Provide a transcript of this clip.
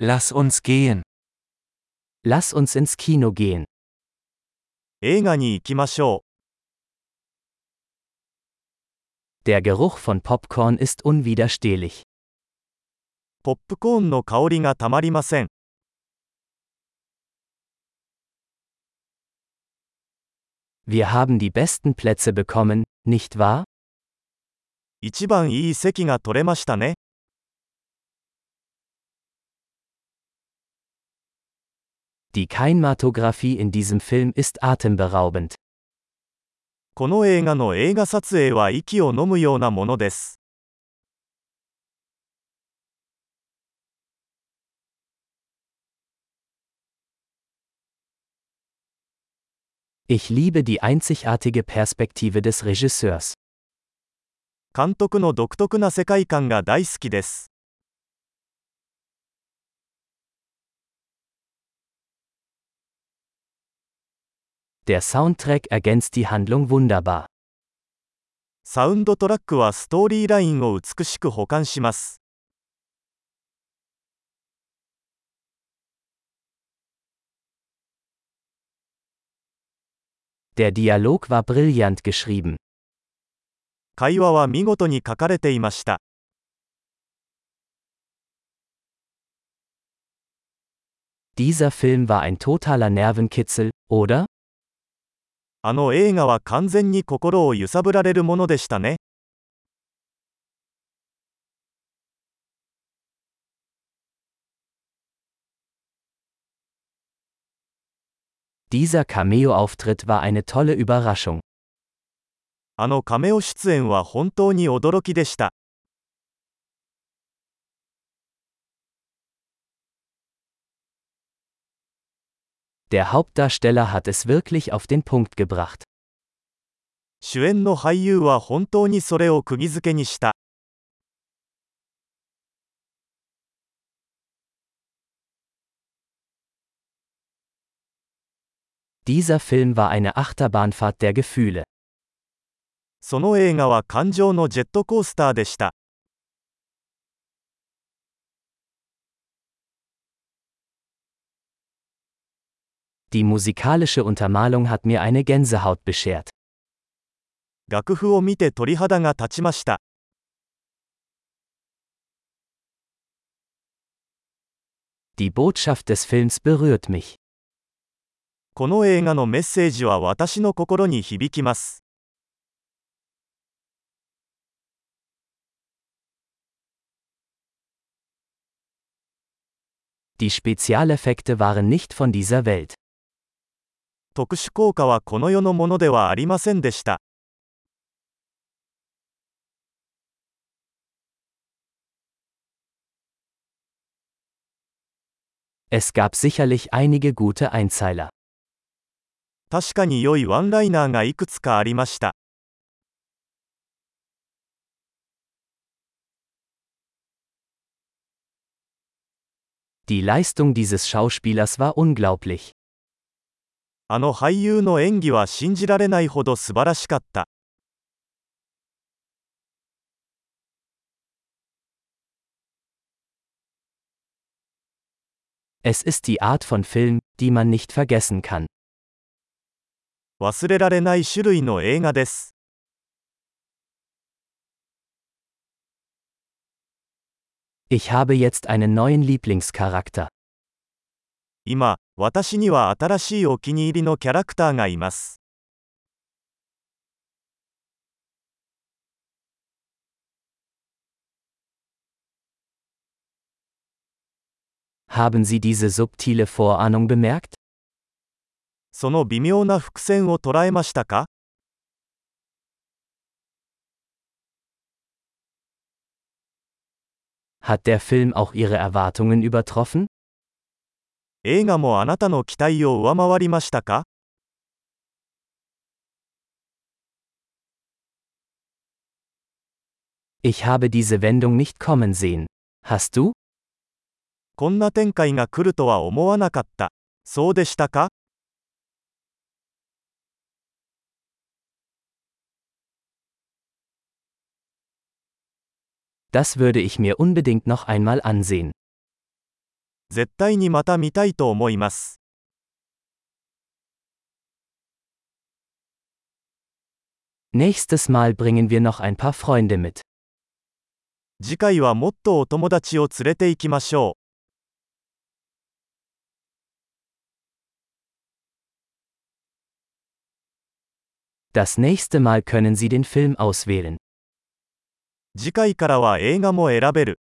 Lass uns gehen. Lass uns ins Kino gehen. 映画に行きましょ Der Geruch von Popcorn ist unwiderstehlich. う。ポップコーンの香りがたまりません。 Wir haben die besten Plätze bekommen, nicht wahr? 一番いい席が取れましたね。 Die Kinematographie in diesem Film ist atemberaubend. この映画の映画撮影は息を飲むようなものです。 Ich liebe die einzigartige Perspektive des Regisseurs. 監督の独特な世界観が大好きです。 Der Soundtrack ergänzt die Handlung wunderbar. サウンドトラックはストーリーラインを美しく保管します。 Der Dialog war brillant geschrieben. 会話は見事に書かれていました。 Dieser Film war ein totaler Nervenkitzel, oder? あの映画は完全に心を揺さぶられるものでしたね。Dieser Cameo-Auftritt war eine tolle Überraschung. あのカメオ出演は本当に驚きでした。Der Hauptdarsteller hat es wirklich auf den Punkt gebracht. 主演の俳優は本当にそれを釘付けにした。 Dieser Film war eine Achterbahnfahrt der Gefühle. その映画は感情のジェットコースターでした。 Die musikalische Untermalung hat mir eine Gänsehaut beschert. 楽譜を見て鳥肌が立ちました。 Die Botschaft des Films berührt mich. この映画のメッセージは私の心に響きます。 Die Spezialeffekte waren nicht von dieser Welt. 特殊効果はこの世のものではありませんでした。Es gab sicherlich einige gute Einzeiler. 確かに良いワンライナーがいくつかありました。Die Leistung dieses Schauspielers war unglaublich. あの俳優の演技は信じられないほど素晴らしかった。Es ist die Art von Film, die man nicht vergessen kann. 忘れられない種類の映画です。Ich habe jetzt einen neuen Lieblingscharakter. 今、私には新しいお気に入りのキャラクターがいます。Haben Sie diese subtile Vorahnung bemerkt? その微妙な伏線を捉えましたか Hat der Film auch Ihre Erwartungen übertroffen? 映画もあなたの期待を上回りましたか Ich habe diese Wendung nicht kommen sehen. Hast du? こんな展開が来るとは思わなかった。そうでしたか Das würde ich mir unbedingt noch einmal ansehen. 絶対にまた見たいと思います。Nächstes Mal bringen wir noch ein paar Freunde mit. 次回はもっとお友達を連れて行きましょう。Das nächste Mal können Sie den Film auswählen. 次回からは映画も選べる。